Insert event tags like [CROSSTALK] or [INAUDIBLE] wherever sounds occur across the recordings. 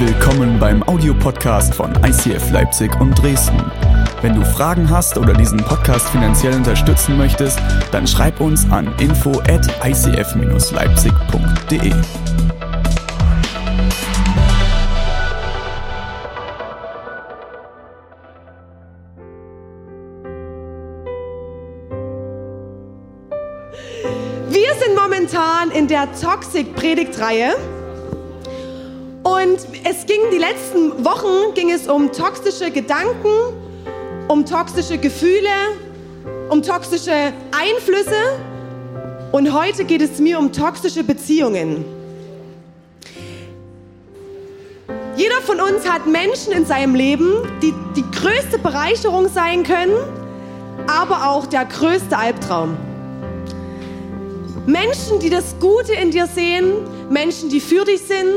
Willkommen beim Audiopodcast von ICF Leipzig und Dresden. Wenn du Fragen hast oder diesen Podcast finanziell unterstützen möchtest, dann schreib uns an info at icf-leipzig.de. Wir sind momentan in der Toxic-Predigtreihe. Und es ging die letzten Wochen ging es um toxische Gedanken, um toxische Gefühle, um toxische Einflüsse. Und heute geht es mir um toxische Beziehungen. Jeder von uns hat Menschen in seinem Leben, die die größte Bereicherung sein können, aber auch der größte Albtraum. Menschen, die das Gute in dir sehen, Menschen, die für dich sind,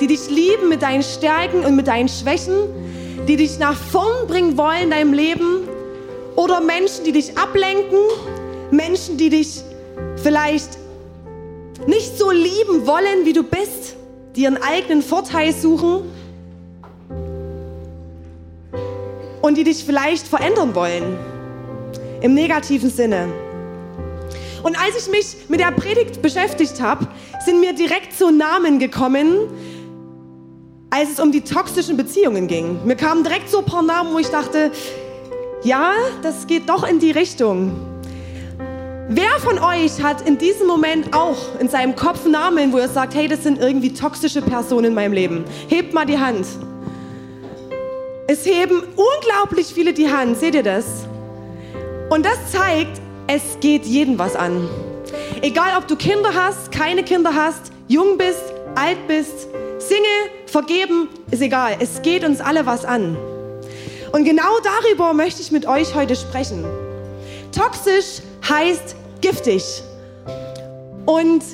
die dich lieben mit deinen Stärken und mit deinen Schwächen, die dich nach vorn bringen wollen in deinem Leben. Oder Menschen, die dich ablenken, Menschen, die dich vielleicht nicht so lieben wollen, wie du bist, die ihren eigenen Vorteil suchen und die dich vielleicht verändern wollen. Im negativen Sinne. Und als ich mich mit der Predigt beschäftigt habe, sind mir direkt so Namen gekommen, als es um die toxischen Beziehungen ging. Mir kamen direkt so ein paar Namen, wo ich dachte, ja, das geht doch in die Richtung. Wer von euch hat in diesem Moment auch in seinem Kopf Namen, wo er sagt, hey, das sind irgendwie toxische Personen in meinem Leben? Hebt mal die Hand. Es heben unglaublich viele die Hand, seht ihr das? Und das zeigt, es geht jeden was an. Egal, ob du Kinder hast, keine Kinder hast, jung bist, alt bist, Single, vergeben, ist egal. Es geht uns alle was an. Und genau darüber möchte ich mit euch heute sprechen. Toxisch heißt giftig. Und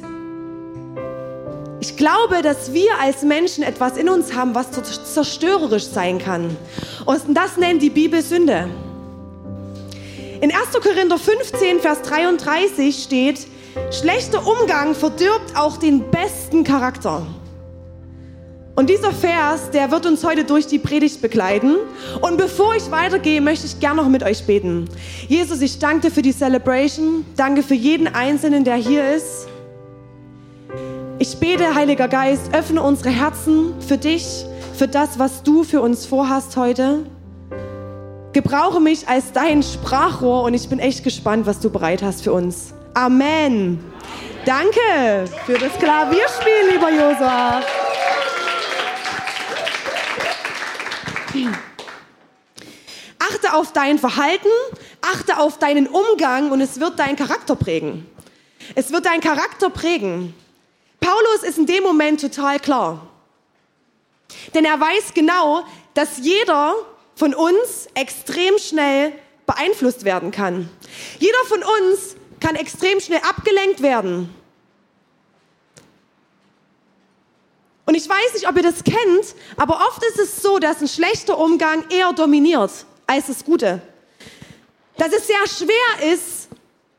ich glaube, dass wir als Menschen etwas in uns haben, was zerstörerisch sein kann. Und das nennt die Bibel Sünde. In 1. Korinther 15, Vers 33 steht, schlechter Umgang verdirbt auch den besten Charakter. Und dieser Vers, der wird uns heute durch die Predigt begleiten. Und bevor ich weitergehe, möchte ich gerne noch mit euch beten. Jesus, ich danke dir für die Celebration. Danke für jeden Einzelnen, der hier ist. Ich bete, Heiliger Geist, öffne unsere Herzen für dich, für das, was du für uns vorhast heute. Gebrauche mich als dein Sprachrohr und ich bin echt gespannt, was du bereit hast für uns. Amen. Danke für das Klavierspiel, lieber Josua. Achte auf dein Verhalten, achte auf deinen Umgang und es wird deinen Charakter prägen. Es wird deinen Charakter prägen. Paulus ist in dem Moment total klar. Denn er weiß genau, dass jeder von uns extrem schnell beeinflusst werden kann. Jeder von uns kann extrem schnell abgelenkt werden. Und ich weiß nicht, ob ihr das kennt, aber oft ist es so, dass ein schlechter Umgang eher dominiert als das Gute. Dass es sehr schwer ist,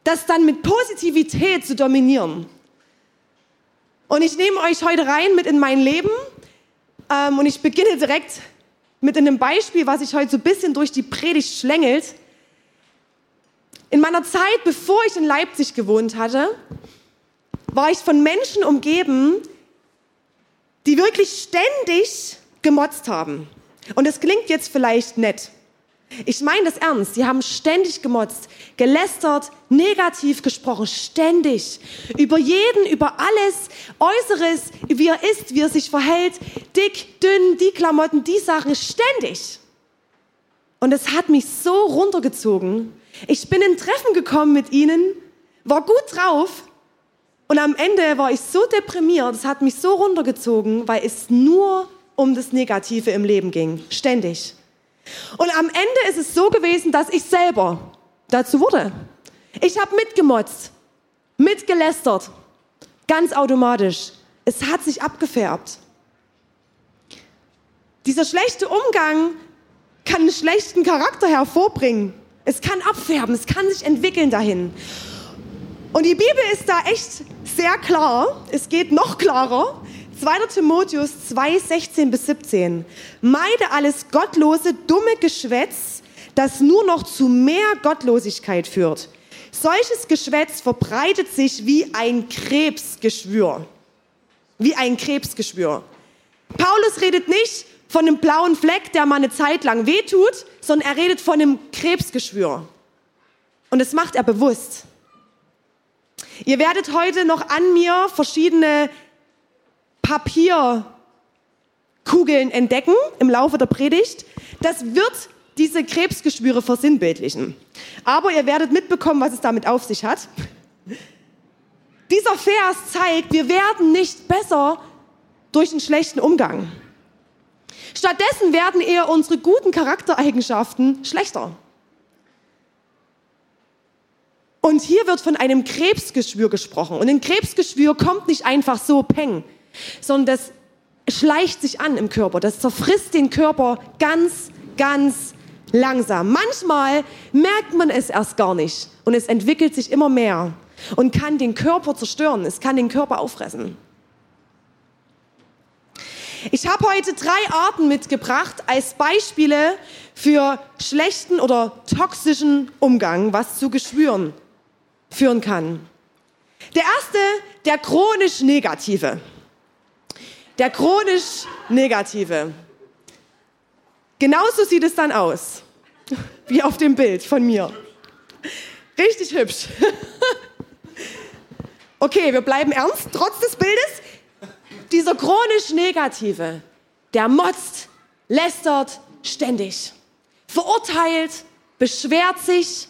das dann mit Positivität zu dominieren. Und ich nehme euch heute rein mit in mein Leben ähm, und ich beginne direkt mit einem Beispiel, was sich heute so ein bisschen durch die Predigt schlängelt. In meiner Zeit, bevor ich in Leipzig gewohnt hatte, war ich von Menschen umgeben, die wirklich ständig gemotzt haben. Und das klingt jetzt vielleicht nett. Ich meine das ernst. Sie haben ständig gemotzt, gelästert, negativ gesprochen, ständig. Über jeden, über alles, Äußeres, wie er ist, wie er sich verhält, dick, dünn, die Klamotten, die Sachen, ständig. Und es hat mich so runtergezogen. Ich bin in Treffen gekommen mit ihnen, war gut drauf und am Ende war ich so deprimiert, es hat mich so runtergezogen, weil es nur um das Negative im Leben ging, ständig. Und am Ende ist es so gewesen, dass ich selber dazu wurde. Ich habe mitgemotzt, mitgelästert, ganz automatisch. Es hat sich abgefärbt. Dieser schlechte Umgang kann einen schlechten Charakter hervorbringen. Es kann abfärben, es kann sich entwickeln dahin. Und die Bibel ist da echt sehr klar. Es geht noch klarer. 2. Timotheus 2, 16 bis 17. Meide alles gottlose, dumme Geschwätz, das nur noch zu mehr Gottlosigkeit führt. Solches Geschwätz verbreitet sich wie ein Krebsgeschwür. Wie ein Krebsgeschwür. Paulus redet nicht von einem blauen Fleck, der mal eine Zeit lang wehtut, sondern er redet von einem Krebsgeschwür. Und das macht er bewusst. Ihr werdet heute noch an mir verschiedene Papierkugeln entdecken im Laufe der Predigt. Das wird diese Krebsgeschwüre versinnbildlichen. Aber ihr werdet mitbekommen, was es damit auf sich hat. Dieser Vers zeigt, wir werden nicht besser durch einen schlechten Umgang. Stattdessen werden eher unsere guten Charaktereigenschaften schlechter. Und hier wird von einem Krebsgeschwür gesprochen. Und ein Krebsgeschwür kommt nicht einfach so peng, sondern das schleicht sich an im Körper. Das zerfrisst den Körper ganz, ganz langsam. Manchmal merkt man es erst gar nicht und es entwickelt sich immer mehr und kann den Körper zerstören. Es kann den Körper auffressen. Ich habe heute drei Arten mitgebracht als Beispiele für schlechten oder toxischen Umgang, was zu Geschwüren führen kann. Der erste, der chronisch negative. Der chronisch negative. Genauso sieht es dann aus, [LAUGHS] wie auf dem Bild von mir. Richtig hübsch. [LAUGHS] Okay, wir bleiben ernst, trotz des Bildes. Dieser chronisch Negative, der motzt, lästert ständig, verurteilt, beschwert sich,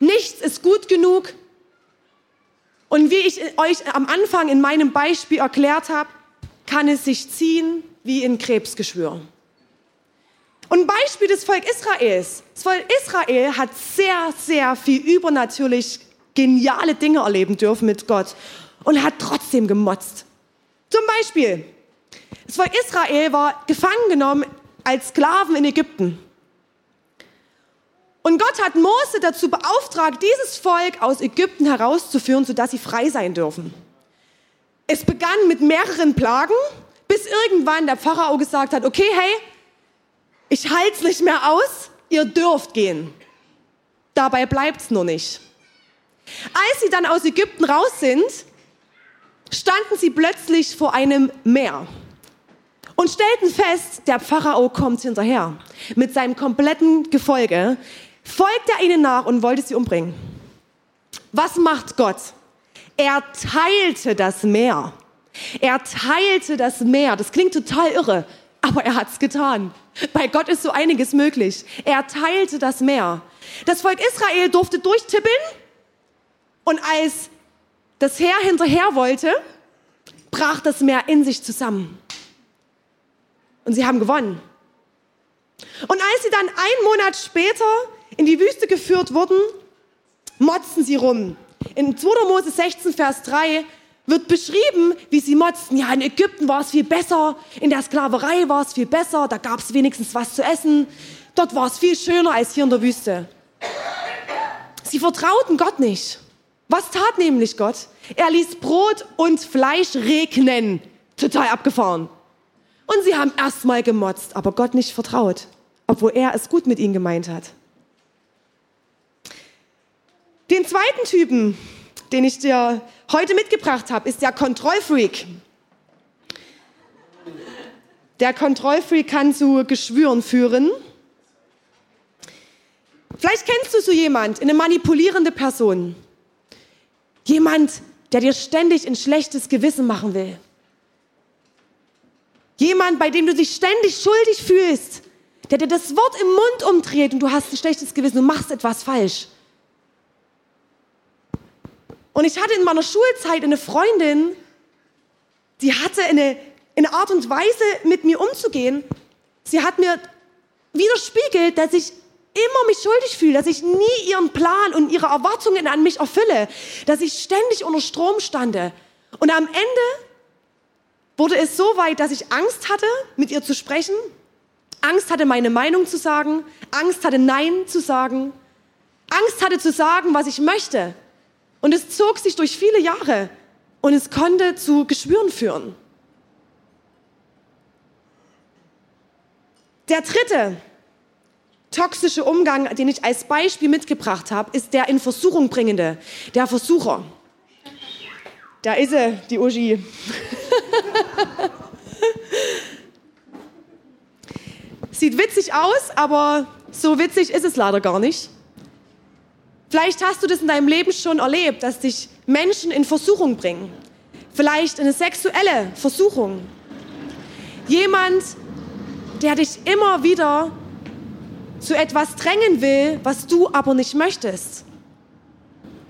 nichts ist gut genug. Und wie ich euch am Anfang in meinem Beispiel erklärt habe, kann es sich ziehen wie in Krebsgeschwür. Und ein Beispiel des Volk Israels. Das Volk Israel hat sehr, sehr viel übernatürlich geniale Dinge erleben dürfen mit Gott und hat trotzdem gemotzt. Zum Beispiel, das Volk Israel war gefangen genommen als Sklaven in Ägypten. Und Gott hat Mose dazu beauftragt, dieses Volk aus Ägypten herauszuführen, sodass sie frei sein dürfen. Es begann mit mehreren Plagen, bis irgendwann der Pharao gesagt hat, okay, hey, ich halte es nicht mehr aus, ihr dürft gehen. Dabei bleibt es nur nicht. Als sie dann aus Ägypten raus sind, standen sie plötzlich vor einem Meer und stellten fest, der Pharao kommt hinterher. Mit seinem kompletten Gefolge folgt er ihnen nach und wollte sie umbringen. Was macht Gott? Er teilte das Meer. Er teilte das Meer. Das klingt total irre, aber er hat es getan. Bei Gott ist so einiges möglich. Er teilte das Meer. Das Volk Israel durfte durchtippeln und als das Heer hinterher wollte, brach das Meer in sich zusammen. Und sie haben gewonnen. Und als sie dann einen Monat später in die Wüste geführt wurden, motzten sie rum. In 2. Mose 16, Vers 3 wird beschrieben, wie sie motzten. Ja, in Ägypten war es viel besser, in der Sklaverei war es viel besser, da gab es wenigstens was zu essen. Dort war es viel schöner als hier in der Wüste. Sie vertrauten Gott nicht. Was tat nämlich Gott? Er ließ Brot und Fleisch regnen. Total abgefahren. Und sie haben erstmal gemotzt, aber Gott nicht vertraut, obwohl er es gut mit ihnen gemeint hat. Den zweiten Typen, den ich dir heute mitgebracht habe, ist der Kontrollfreak. Der Kontrollfreak kann zu Geschwüren führen. Vielleicht kennst du so jemand, eine manipulierende Person. Jemand, der dir ständig ein schlechtes Gewissen machen will. Jemand, bei dem du dich ständig schuldig fühlst, der dir das Wort im Mund umdreht und du hast ein schlechtes Gewissen, und machst etwas falsch. Und ich hatte in meiner Schulzeit eine Freundin, die hatte eine, eine Art und Weise, mit mir umzugehen. Sie hat mir widerspiegelt, dass ich immer mich schuldig fühle, dass ich nie ihren Plan und ihre Erwartungen an mich erfülle, dass ich ständig unter Strom stande. Und am Ende wurde es so weit, dass ich Angst hatte, mit ihr zu sprechen, Angst hatte, meine Meinung zu sagen, Angst hatte, Nein zu sagen, Angst hatte zu sagen, was ich möchte. Und es zog sich durch viele Jahre und es konnte zu Geschwüren führen. Der dritte toxische Umgang, den ich als Beispiel mitgebracht habe, ist der in Versuchung bringende, der Versucher. Da ist sie, die Uschi. [LAUGHS] Sieht witzig aus, aber so witzig ist es leider gar nicht. Vielleicht hast du das in deinem Leben schon erlebt, dass dich Menschen in Versuchung bringen. Vielleicht eine sexuelle Versuchung. Jemand, der dich immer wieder zu etwas drängen will, was du aber nicht möchtest.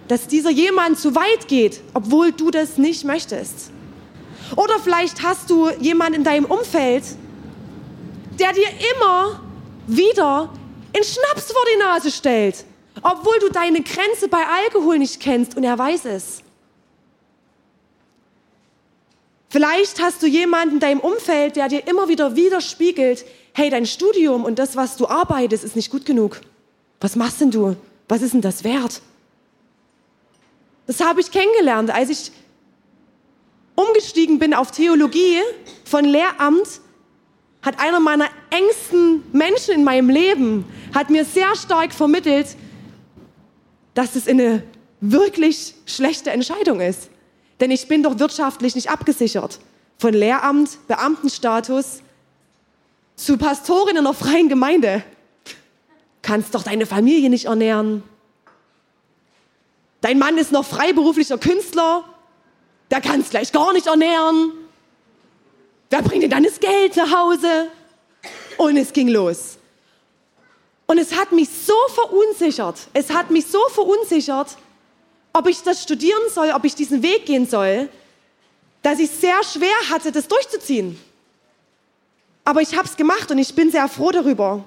Dass dieser jemand zu weit geht, obwohl du das nicht möchtest. Oder vielleicht hast du jemanden in deinem Umfeld, der dir immer wieder in Schnaps vor die Nase stellt, obwohl du deine Grenze bei Alkohol nicht kennst und er weiß es. Vielleicht hast du jemanden in deinem Umfeld, der dir immer wieder widerspiegelt, hey, dein Studium und das, was du arbeitest, ist nicht gut genug. Was machst denn du? Was ist denn das wert? Das habe ich kennengelernt, als ich umgestiegen bin auf Theologie von Lehramt, hat einer meiner engsten Menschen in meinem Leben, hat mir sehr stark vermittelt, dass es eine wirklich schlechte Entscheidung ist. Denn ich bin doch wirtschaftlich nicht abgesichert. Von Lehramt, Beamtenstatus zu Pastorin in einer freien Gemeinde. Kannst doch deine Familie nicht ernähren. Dein Mann ist noch freiberuflicher Künstler. Der kann es gleich gar nicht ernähren. Wer bringt dir dann das Geld nach Hause? Und es ging los. Und es hat mich so verunsichert. Es hat mich so verunsichert, ob ich das studieren soll, ob ich diesen Weg gehen soll, dass ich sehr schwer hatte, das durchzuziehen. Aber ich habe es gemacht und ich bin sehr froh darüber.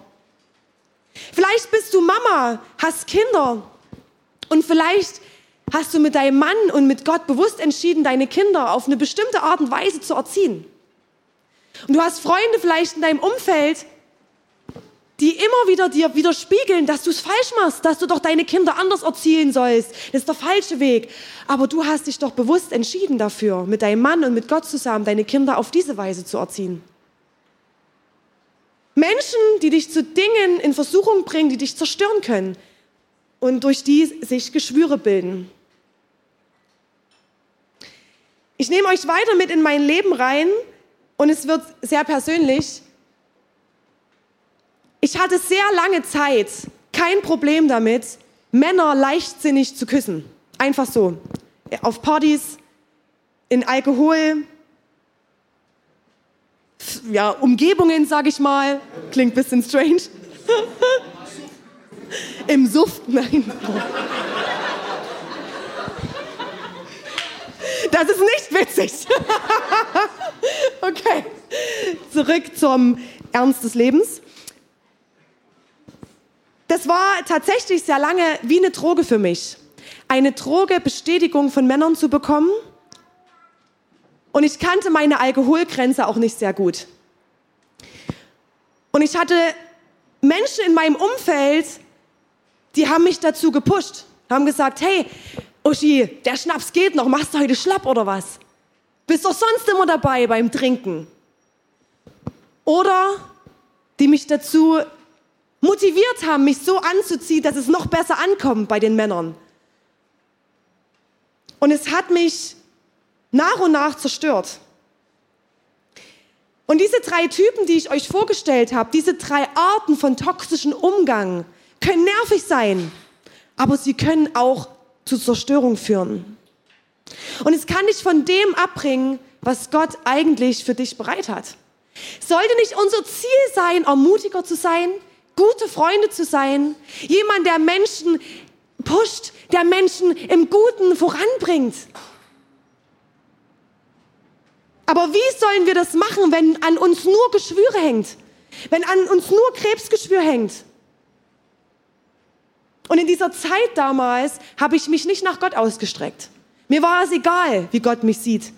Vielleicht bist du Mama, hast Kinder und vielleicht hast du mit deinem Mann und mit Gott bewusst entschieden, deine Kinder auf eine bestimmte Art und Weise zu erziehen. Und du hast Freunde vielleicht in deinem Umfeld, die immer wieder dir widerspiegeln, dass du es falsch machst, dass du doch deine Kinder anders erziehen sollst. Das ist der falsche Weg. Aber du hast dich doch bewusst entschieden dafür, mit deinem Mann und mit Gott zusammen deine Kinder auf diese Weise zu erziehen. Menschen, die dich zu Dingen in Versuchung bringen, die dich zerstören können und durch die sich Geschwüre bilden. Ich nehme euch weiter mit in mein Leben rein und es wird sehr persönlich. Ich hatte sehr lange Zeit kein Problem damit, Männer leichtsinnig zu küssen. Einfach so. Auf Partys, in Alkohol, ja, Umgebungen, sag ich mal. Klingt ein bisschen strange. [LAUGHS] Im Suff, nein. Das ist nicht witzig. [LAUGHS] okay, zurück zum Ernst des Lebens. Das war tatsächlich sehr lange wie eine Droge für mich. Eine Droge, Bestätigung von Männern zu bekommen. Und ich kannte meine Alkoholgrenze auch nicht sehr gut. Und ich hatte Menschen in meinem Umfeld, die haben mich dazu gepusht, haben gesagt, hey, Uschi, der Schnaps geht noch, machst du heute schlapp oder was? Bist doch sonst immer dabei beim Trinken. Oder die mich dazu motiviert haben, mich so anzuziehen, dass es noch besser ankommt bei den Männern. Und es hat mich nach und nach zerstört. Und diese drei Typen, die ich euch vorgestellt habe, diese drei Arten von toxischen Umgang, können nervig sein, aber sie können auch zu Zerstörung führen. Und es kann dich von dem abbringen, was Gott eigentlich für dich bereit hat. Sollte nicht unser Ziel sein, ermutiger zu sein, gute Freunde zu sein, jemand, der Menschen pusht, der Menschen im Guten voranbringt. Aber wie sollen wir das machen, wenn an uns nur Geschwüre hängt? Wenn an uns nur Krebsgeschwür hängt? Und in dieser Zeit damals habe ich mich nicht nach Gott ausgestreckt. Mir war es egal, wie Gott mich sieht.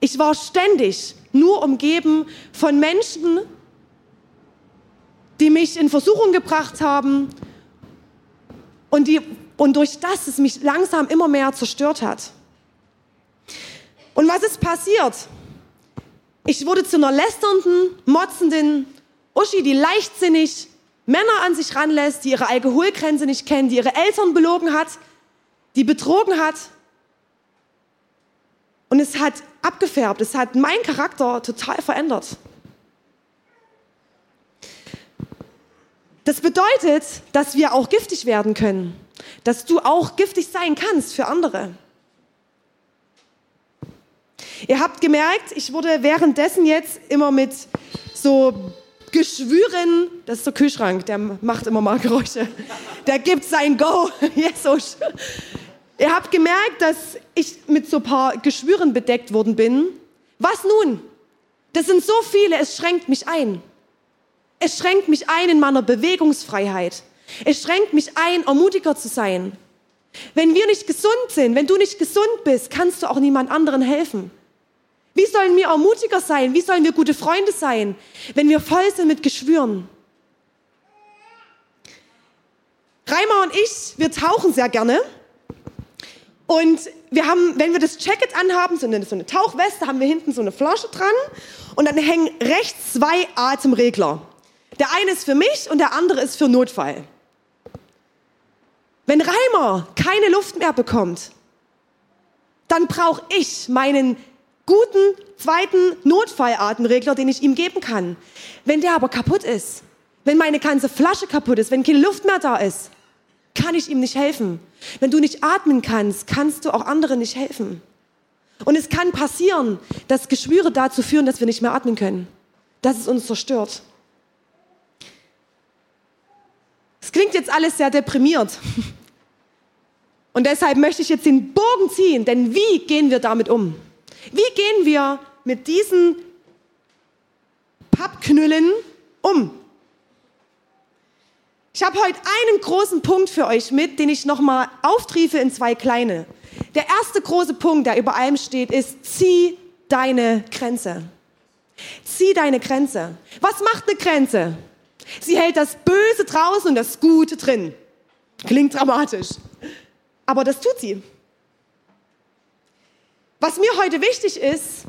Ich war ständig nur umgeben von Menschen, die mich in Versuchung gebracht haben und, die, und durch das es mich langsam immer mehr zerstört hat. Und was ist passiert? Ich wurde zu einer lästernden, motzenden Uschi, die leichtsinnig Männer an sich ranlässt, die ihre Alkoholgrenze nicht kennen, die ihre Eltern belogen hat, die betrogen hat. Und es hat abgefärbt, es hat meinen Charakter total verändert. Das bedeutet, dass wir auch giftig werden können, dass du auch giftig sein kannst für andere. Ihr habt gemerkt, ich wurde währenddessen jetzt immer mit so Geschwüren, das ist der Kühlschrank, der macht immer mal Geräusche. Der gibt sein Go. [LAUGHS] Jesus. Ihr habt gemerkt, dass ich mit so ein paar Geschwüren bedeckt worden bin. Was nun? Das sind so viele, es schränkt mich ein. Es schränkt mich ein in meiner Bewegungsfreiheit. Es schränkt mich ein, ermutiger zu sein. Wenn wir nicht gesund sind, wenn du nicht gesund bist, kannst du auch niemand anderen helfen. Wie sollen wir ermutiger sein? Wie sollen wir gute Freunde sein, wenn wir voll sind mit Geschwüren? Reimer und ich, wir tauchen sehr gerne. Und wir haben, wenn wir das Jacket anhaben, so eine, so eine Tauchweste, haben wir hinten so eine Flasche dran und dann hängen rechts zwei Atemregler. Der eine ist für mich und der andere ist für Notfall. Wenn Reimer keine Luft mehr bekommt, dann brauche ich meinen guten zweiten Notfallatemregler, den ich ihm geben kann. Wenn der aber kaputt ist, wenn meine ganze Flasche kaputt ist, wenn keine Luft mehr da ist, kann ich ihm nicht helfen. Wenn du nicht atmen kannst, kannst du auch anderen nicht helfen. Und es kann passieren, dass Geschwüre dazu führen, dass wir nicht mehr atmen können. Dass es uns zerstört. Es klingt jetzt alles sehr deprimiert. Und deshalb möchte ich jetzt den Bogen ziehen, denn wie gehen wir damit um? Wie gehen wir mit diesen Pappknüllen um? Ich habe heute einen großen Punkt für euch mit, den ich nochmal auftriefe in zwei kleine. Der erste große Punkt, der über allem steht, ist, zieh deine Grenze. Zieh deine Grenze. Was macht eine Grenze? Sie hält das Böse draußen und das Gute drin. Klingt dramatisch. Aber das tut sie. Was mir heute wichtig ist,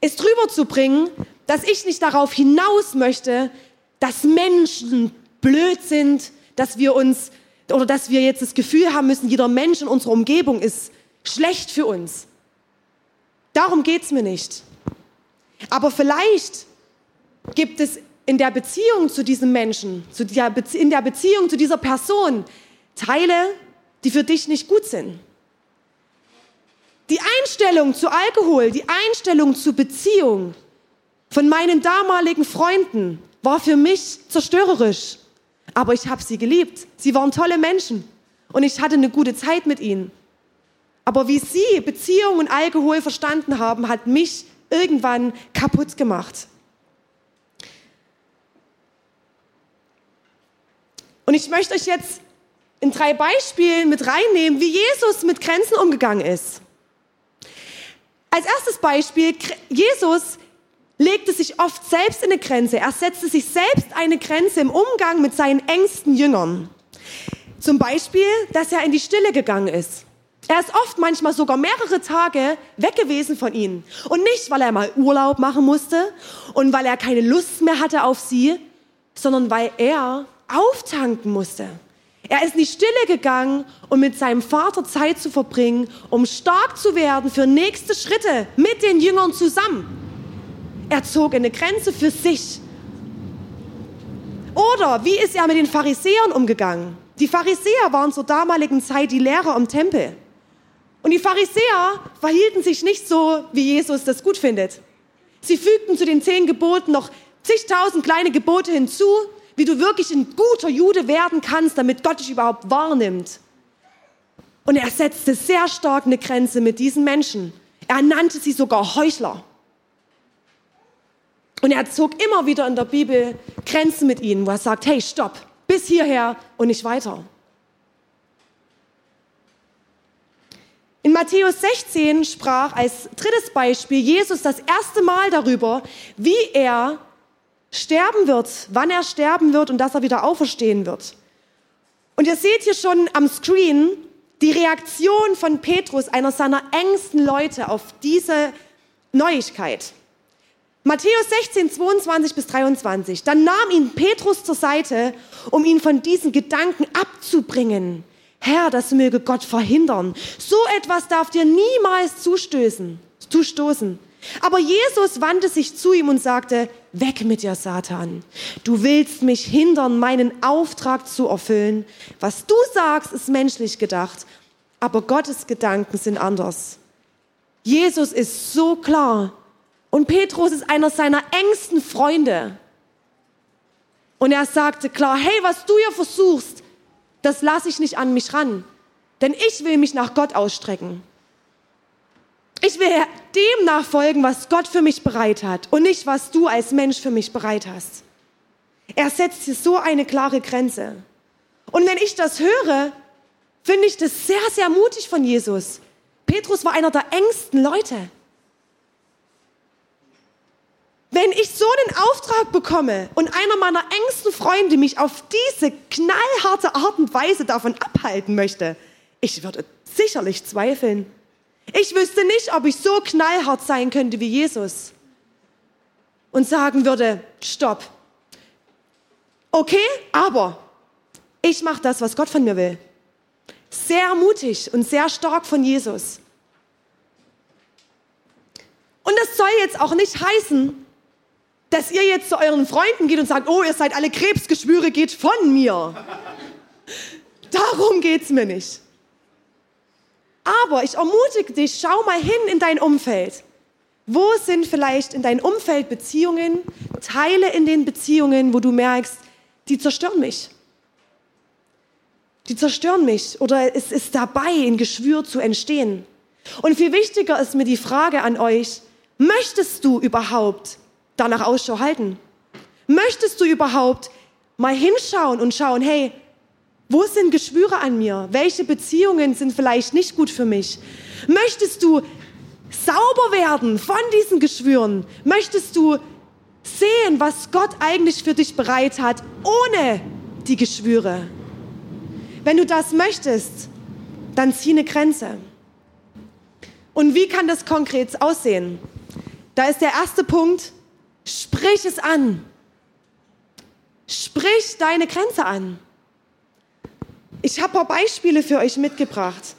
ist rüberzubringen, dass ich nicht darauf hinaus möchte, dass Menschen blöd sind, dass wir uns oder dass wir jetzt das Gefühl haben müssen, jeder Mensch in unserer Umgebung ist schlecht für uns. Darum geht es mir nicht. Aber vielleicht gibt es in der Beziehung zu diesem Menschen, in der Beziehung zu dieser Person Teile, die für dich nicht gut sind. Die Einstellung zu Alkohol, die Einstellung zu Beziehung von meinen damaligen Freunden war für mich zerstörerisch. Aber ich habe sie geliebt. Sie waren tolle Menschen und ich hatte eine gute Zeit mit ihnen. Aber wie sie Beziehung und Alkohol verstanden haben, hat mich irgendwann kaputt gemacht. Und ich möchte euch jetzt in drei Beispielen mit reinnehmen, wie Jesus mit Grenzen umgegangen ist. Als erstes Beispiel, Jesus legte sich oft selbst in eine Grenze. Er setzte sich selbst eine Grenze im Umgang mit seinen engsten Jüngern. Zum Beispiel, dass er in die Stille gegangen ist. Er ist oft manchmal sogar mehrere Tage weg gewesen von ihnen. Und nicht, weil er mal Urlaub machen musste und weil er keine Lust mehr hatte auf sie, sondern weil er auftanken musste. Er ist in die Stille gegangen, um mit seinem Vater Zeit zu verbringen, um stark zu werden für nächste Schritte mit den Jüngern zusammen. Er zog eine Grenze für sich. Oder wie ist er mit den Pharisäern umgegangen? Die Pharisäer waren zur damaligen Zeit die Lehrer im Tempel. Und die Pharisäer verhielten sich nicht so, wie Jesus das gut findet. Sie fügten zu den zehn Geboten noch zigtausend kleine Gebote hinzu, wie du wirklich ein guter Jude werden kannst, damit Gott dich überhaupt wahrnimmt. Und er setzte sehr stark eine Grenze mit diesen Menschen. Er nannte sie sogar Heuchler. Und er zog immer wieder in der Bibel Grenzen mit ihnen, wo er sagt, hey, stopp, bis hierher und nicht weiter. In Matthäus 16 sprach als drittes Beispiel Jesus das erste Mal darüber, wie er sterben wird, wann er sterben wird und dass er wieder auferstehen wird. Und ihr seht hier schon am Screen die Reaktion von Petrus, einer seiner engsten Leute, auf diese Neuigkeit. Matthäus 16, 22 bis 23. Dann nahm ihn Petrus zur Seite, um ihn von diesen Gedanken abzubringen. Herr, das möge Gott verhindern. So etwas darf dir niemals zustößen, zustoßen. Aber Jesus wandte sich zu ihm und sagte, weg mit dir, Satan. Du willst mich hindern, meinen Auftrag zu erfüllen. Was du sagst, ist menschlich gedacht, aber Gottes Gedanken sind anders. Jesus ist so klar und Petrus ist einer seiner engsten Freunde. Und er sagte klar, hey, was du hier versuchst, das lasse ich nicht an mich ran, denn ich will mich nach Gott ausstrecken. Ich will dem nachfolgen, was Gott für mich bereit hat und nicht, was du als Mensch für mich bereit hast. Er setzt hier so eine klare Grenze. Und wenn ich das höre, finde ich das sehr, sehr mutig von Jesus. Petrus war einer der engsten Leute. Wenn ich so den Auftrag bekomme und einer meiner engsten Freunde mich auf diese knallharte Art und Weise davon abhalten möchte, ich würde sicherlich zweifeln. Ich wüsste nicht, ob ich so knallhart sein könnte wie Jesus und sagen würde, stopp. Okay, aber ich mache das, was Gott von mir will. Sehr mutig und sehr stark von Jesus. Und das soll jetzt auch nicht heißen, dass ihr jetzt zu euren Freunden geht und sagt, oh, ihr seid alle Krebsgeschwüre, geht von mir. Darum geht's mir nicht. Aber ich ermutige dich, schau mal hin in dein Umfeld. Wo sind vielleicht in deinem Umfeld Beziehungen, Teile in den Beziehungen, wo du merkst, die zerstören mich? Die zerstören mich oder es ist dabei, ein Geschwür zu entstehen. Und viel wichtiger ist mir die Frage an euch, möchtest du überhaupt danach Ausschau halten? Möchtest du überhaupt mal hinschauen und schauen, hey, wo sind Geschwüre an mir? Welche Beziehungen sind vielleicht nicht gut für mich? Möchtest du sauber werden von diesen Geschwüren? Möchtest du sehen, was Gott eigentlich für dich bereit hat, ohne die Geschwüre? Wenn du das möchtest, dann zieh eine Grenze. Und wie kann das konkret aussehen? Da ist der erste Punkt, sprich es an. Sprich deine Grenze an. Ich habe ein paar Beispiele für euch mitgebracht.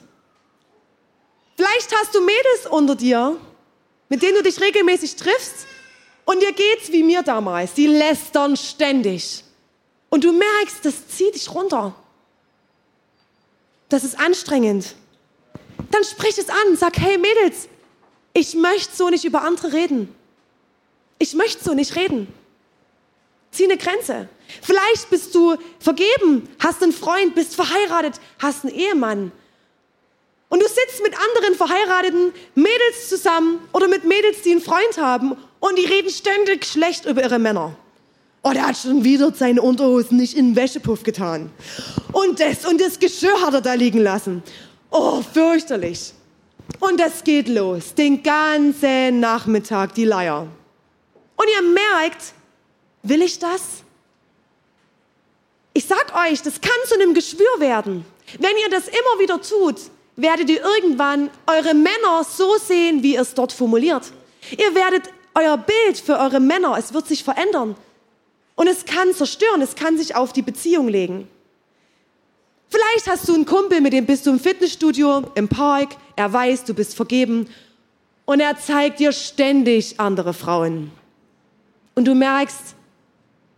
Vielleicht hast du Mädels unter dir, mit denen du dich regelmäßig triffst und dir geht's wie mir damals. Die lästern ständig. Und du merkst, das zieht dich runter. Das ist anstrengend. Dann sprich es an, sag, hey Mädels, ich möchte so nicht über andere reden. Ich möchte so nicht reden. Zieh eine Grenze. Vielleicht bist du vergeben, hast einen Freund, bist verheiratet, hast einen Ehemann. Und du sitzt mit anderen verheirateten Mädels zusammen oder mit Mädels, die einen Freund haben und die reden ständig schlecht über ihre Männer. Oh, der hat schon wieder seine Unterhosen nicht in den Wäschepuff getan. Und das und das Geschirr hat er da liegen lassen. Oh, fürchterlich. Und das geht los, den ganzen Nachmittag, die Leier. Und ihr merkt, Will ich das? Ich sag euch, das kann zu einem Geschwür werden. Wenn ihr das immer wieder tut, werdet ihr irgendwann eure Männer so sehen, wie ihr es dort formuliert. Ihr werdet euer Bild für eure Männer, es wird sich verändern. Und es kann zerstören, es kann sich auf die Beziehung legen. Vielleicht hast du einen Kumpel, mit dem bist du im Fitnessstudio, im Park, er weiß, du bist vergeben und er zeigt dir ständig andere Frauen. Und du merkst,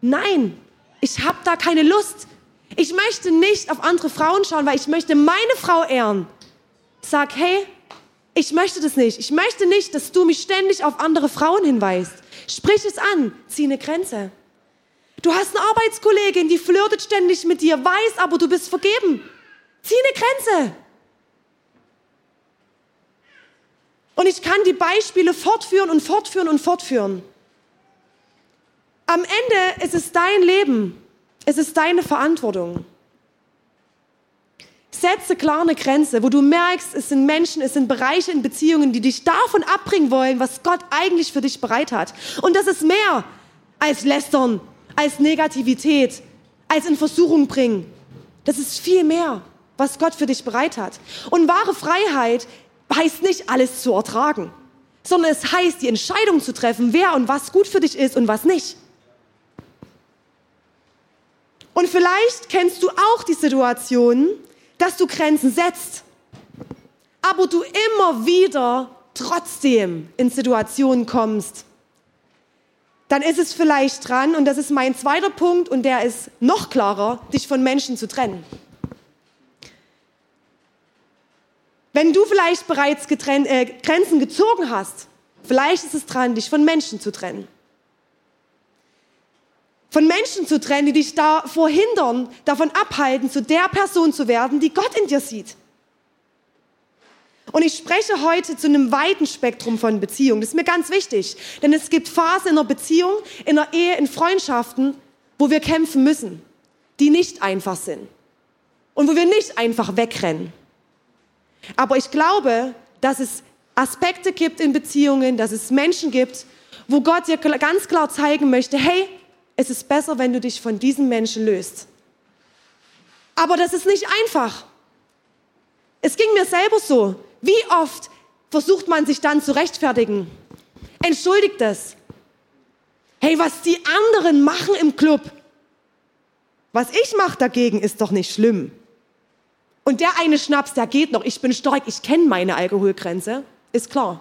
Nein, ich habe da keine Lust. Ich möchte nicht auf andere Frauen schauen, weil ich möchte meine Frau ehren. Sag, hey, ich möchte das nicht. Ich möchte nicht, dass du mich ständig auf andere Frauen hinweist. Sprich es an, zieh eine Grenze. Du hast eine Arbeitskollegin, die flirtet ständig mit dir, weiß aber, du bist vergeben. Zieh eine Grenze. Und ich kann die Beispiele fortführen und fortführen und fortführen. Am Ende ist es dein Leben. Es ist deine Verantwortung. Setze klar eine Grenze, wo du merkst, es sind Menschen, es sind Bereiche in Beziehungen, die dich davon abbringen wollen, was Gott eigentlich für dich bereit hat. Und das ist mehr als Lästern, als Negativität, als in Versuchung bringen. Das ist viel mehr, was Gott für dich bereit hat. Und wahre Freiheit heißt nicht, alles zu ertragen. sondern es heißt, die Entscheidung zu treffen, wer und was gut für dich ist und was nicht. Und vielleicht kennst du auch die Situation, dass du Grenzen setzt, aber du immer wieder trotzdem in Situationen kommst. Dann ist es vielleicht dran, und das ist mein zweiter Punkt, und der ist noch klarer, dich von Menschen zu trennen. Wenn du vielleicht bereits äh, Grenzen gezogen hast, vielleicht ist es dran, dich von Menschen zu trennen. Von Menschen zu trennen, die dich davor hindern, davon abhalten, zu der Person zu werden, die Gott in dir sieht. Und ich spreche heute zu einem weiten Spektrum von Beziehungen. Das ist mir ganz wichtig. Denn es gibt Phasen in einer Beziehung, in einer Ehe, in Freundschaften, wo wir kämpfen müssen, die nicht einfach sind. Und wo wir nicht einfach wegrennen. Aber ich glaube, dass es Aspekte gibt in Beziehungen, dass es Menschen gibt, wo Gott dir ganz klar zeigen möchte, hey, es ist besser, wenn du dich von diesen Menschen löst. Aber das ist nicht einfach. Es ging mir selber so. Wie oft versucht man sich dann zu rechtfertigen? Entschuldigt es. Hey, was die anderen machen im Club, was ich mache dagegen, ist doch nicht schlimm. Und der eine Schnaps, der geht noch. Ich bin stark, ich kenne meine Alkoholgrenze, ist klar.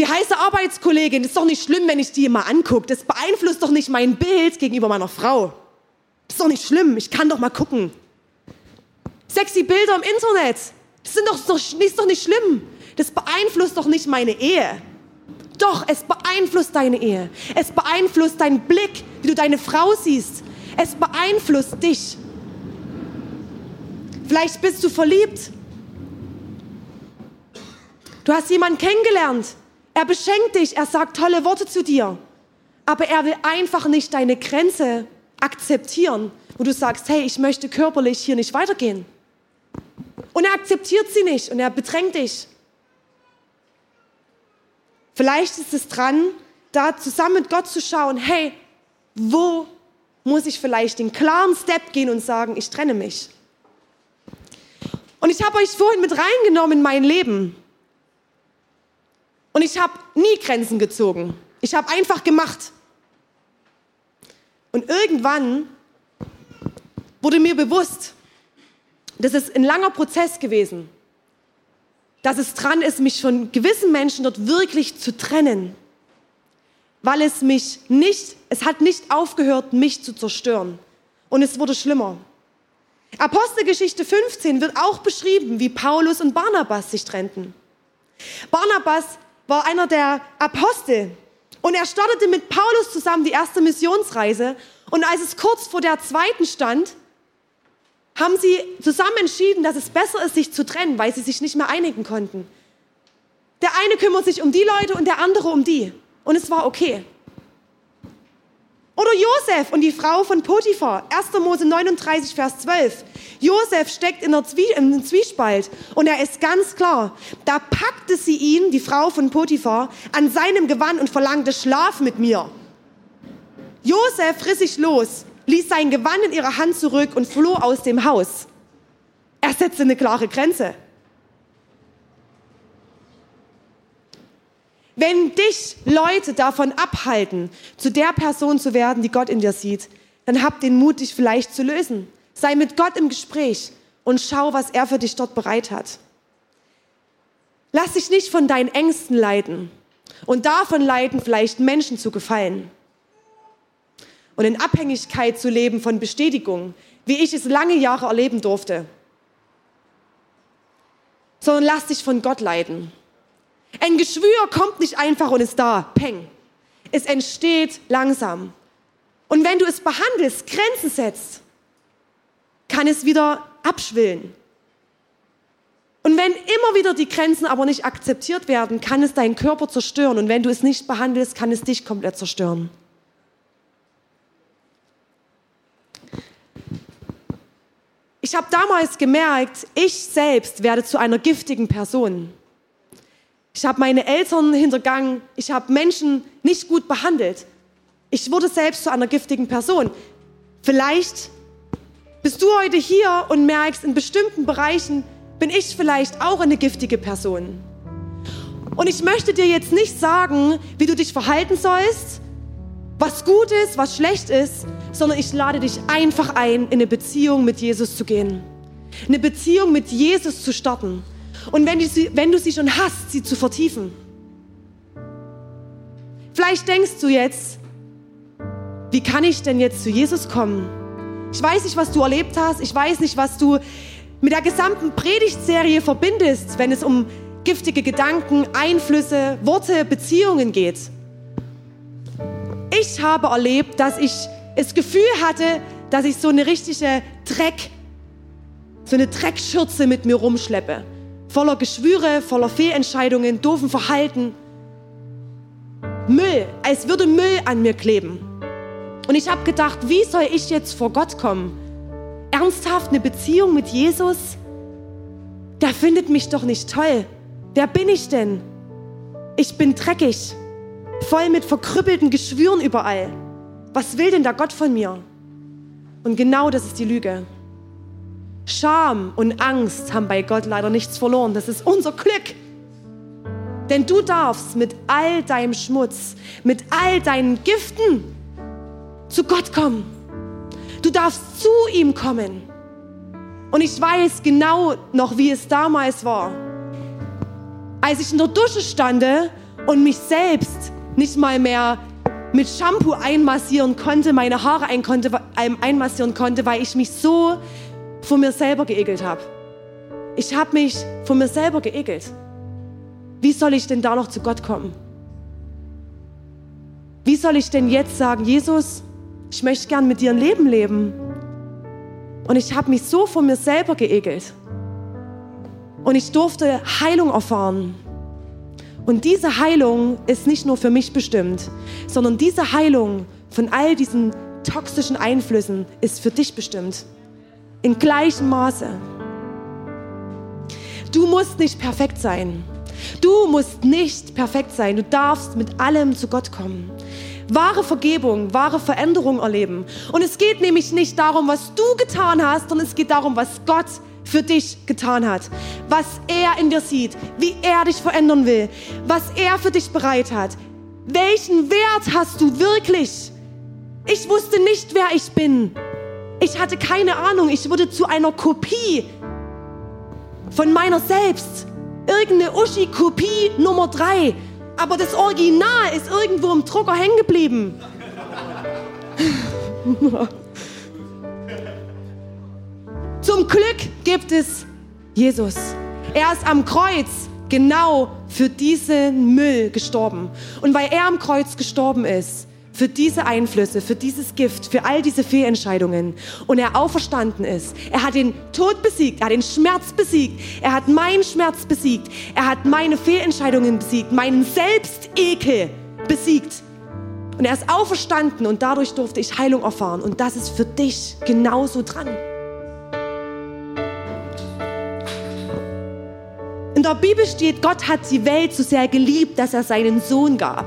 Die heiße Arbeitskollegin, ist doch nicht schlimm, wenn ich die immer angucke. Das beeinflusst doch nicht mein Bild gegenüber meiner Frau. ist doch nicht schlimm, ich kann doch mal gucken. Sexy Bilder im Internet, das, sind doch, das ist doch nicht schlimm. Das beeinflusst doch nicht meine Ehe. Doch, es beeinflusst deine Ehe. Es beeinflusst deinen Blick, wie du deine Frau siehst. Es beeinflusst dich. Vielleicht bist du verliebt. Du hast jemanden kennengelernt. Er beschenkt dich, er sagt tolle Worte zu dir. Aber er will einfach nicht deine Grenze akzeptieren, wo du sagst, hey, ich möchte körperlich hier nicht weitergehen. Und er akzeptiert sie nicht und er bedrängt dich. Vielleicht ist es dran, da zusammen mit Gott zu schauen, hey, wo muss ich vielleicht den klaren Step gehen und sagen, ich trenne mich. Und ich habe euch vorhin mit reingenommen in mein Leben. Und ich habe nie Grenzen gezogen. Ich habe einfach gemacht. Und irgendwann wurde mir bewusst, das ist ein langer Prozess gewesen, dass es dran ist, mich von gewissen Menschen dort wirklich zu trennen weil es mich nicht, es hat nicht aufgehört, mich zu zerstören. Und es wurde schlimmer. Apostelgeschichte 15 wird auch beschrieben, wie Paulus und Barnabas sich trennten. Barnabas war einer der Apostel und er startete mit Paulus zusammen die erste Missionsreise. Und als es kurz vor der zweiten stand, haben sie zusammen entschieden, dass es besser ist, sich zu trennen, weil sie sich nicht mehr einigen konnten. Der eine kümmert sich um die Leute und der andere um die und es war okay. Oder Josef und die Frau von Potiphar, 1. Mose 39, Vers 12. Josef steckt in einem Zwiespalt und er ist ganz klar. Da packte sie ihn, die Frau von Potiphar, an seinem Gewand und verlangte Schlaf mit mir. Josef riss sich los, ließ sein Gewand in ihrer Hand zurück und floh aus dem Haus. Er setzte eine klare Grenze. Wenn dich Leute davon abhalten, zu der Person zu werden, die Gott in dir sieht, dann hab den Mut, dich vielleicht zu lösen. Sei mit Gott im Gespräch und schau, was er für dich dort bereit hat. Lass dich nicht von deinen Ängsten leiden und davon leiden, vielleicht Menschen zu gefallen. Und in Abhängigkeit zu leben von Bestätigung, wie ich es lange Jahre erleben durfte. Sondern lass dich von Gott leiden. Ein Geschwür kommt nicht einfach und ist da, peng. Es entsteht langsam. Und wenn du es behandelst, Grenzen setzt, kann es wieder abschwillen. Und wenn immer wieder die Grenzen aber nicht akzeptiert werden, kann es deinen Körper zerstören. Und wenn du es nicht behandelst, kann es dich komplett zerstören. Ich habe damals gemerkt, ich selbst werde zu einer giftigen Person. Ich habe meine Eltern hintergangen. Ich habe Menschen nicht gut behandelt. Ich wurde selbst zu einer giftigen Person. Vielleicht bist du heute hier und merkst, in bestimmten Bereichen bin ich vielleicht auch eine giftige Person. Und ich möchte dir jetzt nicht sagen, wie du dich verhalten sollst, was gut ist, was schlecht ist, sondern ich lade dich einfach ein, in eine Beziehung mit Jesus zu gehen. Eine Beziehung mit Jesus zu starten. Und wenn du sie, wenn du sie schon hast, sie zu vertiefen. Vielleicht denkst du jetzt, wie kann ich denn jetzt zu Jesus kommen? Ich weiß nicht, was du erlebt hast. Ich weiß nicht, was du mit der gesamten Predigtserie verbindest, wenn es um giftige Gedanken, Einflüsse, Worte, Beziehungen geht. Ich habe erlebt, dass ich das Gefühl hatte, dass ich so eine richtige Dreck, so eine Dreckschürze mit mir rumschleppe. Voller Geschwüre, voller Fehlentscheidungen, doofen Verhalten. Müll, als würde Müll an mir kleben. Und ich habe gedacht, wie soll ich jetzt vor Gott kommen? Ernsthaft eine Beziehung mit Jesus? Der findet mich doch nicht toll. Wer bin ich denn? Ich bin dreckig, voll mit verkrüppelten Geschwüren überall. Was will denn der Gott von mir? Und genau das ist die Lüge. Scham und Angst haben bei Gott leider nichts verloren. Das ist unser Glück. Denn du darfst mit all deinem Schmutz, mit all deinen Giften zu Gott kommen. Du darfst zu ihm kommen. Und ich weiß genau noch, wie es damals war als ich in der Dusche stande und mich selbst nicht mal mehr mit Shampoo einmassieren konnte, meine Haare konnte, einmassieren konnte, weil ich mich so von mir selber geekelt habe. Ich habe mich von mir selber geekelt. Wie soll ich denn da noch zu Gott kommen? Wie soll ich denn jetzt sagen, Jesus, ich möchte gern mit dir ein Leben leben? Und ich habe mich so von mir selber geekelt. Und ich durfte Heilung erfahren. Und diese Heilung ist nicht nur für mich bestimmt, sondern diese Heilung von all diesen toxischen Einflüssen ist für dich bestimmt. In gleichem Maße. Du musst nicht perfekt sein. Du musst nicht perfekt sein. Du darfst mit allem zu Gott kommen. Wahre Vergebung, wahre Veränderung erleben. Und es geht nämlich nicht darum, was du getan hast, sondern es geht darum, was Gott für dich getan hat, was er in dir sieht, wie er dich verändern will, was er für dich bereit hat. Welchen Wert hast du wirklich? Ich wusste nicht, wer ich bin. Ich hatte keine Ahnung. Ich wurde zu einer Kopie von meiner selbst. Irgendeine Uschi-Kopie Nummer drei. Aber das Original ist irgendwo im Drucker hängen geblieben. [LAUGHS] Zum Glück gibt es Jesus. Er ist am Kreuz genau für diesen Müll gestorben. Und weil er am Kreuz gestorben ist, für diese Einflüsse, für dieses Gift, für all diese Fehlentscheidungen und er auferstanden ist. Er hat den Tod besiegt, er hat den Schmerz besiegt, er hat meinen Schmerz besiegt, er hat meine Fehlentscheidungen besiegt, meinen Selbstekel besiegt. Und er ist auferstanden und dadurch durfte ich Heilung erfahren. Und das ist für dich genauso dran. In der Bibel steht, Gott hat die Welt so sehr geliebt, dass er seinen Sohn gab.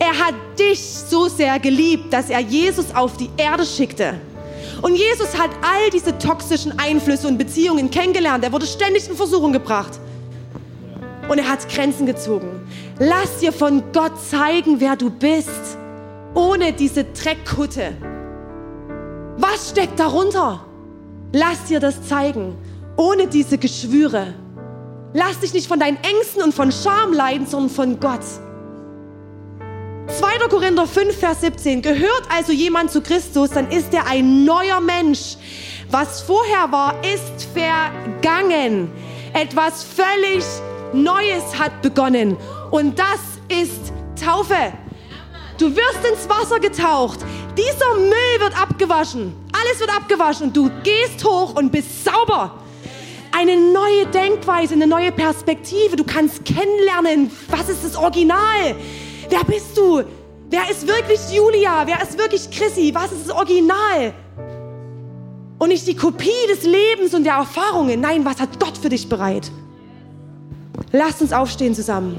Er hat dich so sehr geliebt, dass er Jesus auf die Erde schickte. Und Jesus hat all diese toxischen Einflüsse und Beziehungen kennengelernt. Er wurde ständig in Versuchung gebracht. Und er hat Grenzen gezogen. Lass dir von Gott zeigen, wer du bist, ohne diese Dreckkutte. Was steckt darunter? Lass dir das zeigen, ohne diese Geschwüre. Lass dich nicht von deinen Ängsten und von Scham leiden, sondern von Gott. 2. Korinther 5, Vers 17. Gehört also jemand zu Christus, dann ist er ein neuer Mensch. Was vorher war, ist vergangen. Etwas völlig Neues hat begonnen. Und das ist Taufe. Du wirst ins Wasser getaucht. Dieser Müll wird abgewaschen. Alles wird abgewaschen. Du gehst hoch und bist sauber eine neue Denkweise, eine neue Perspektive. Du kannst kennenlernen, was ist das Original? Wer bist du? Wer ist wirklich Julia? Wer ist wirklich Chrissy? Was ist das Original? Und nicht die Kopie des Lebens und der Erfahrungen. Nein, was hat Gott für dich bereit? Lasst uns aufstehen zusammen.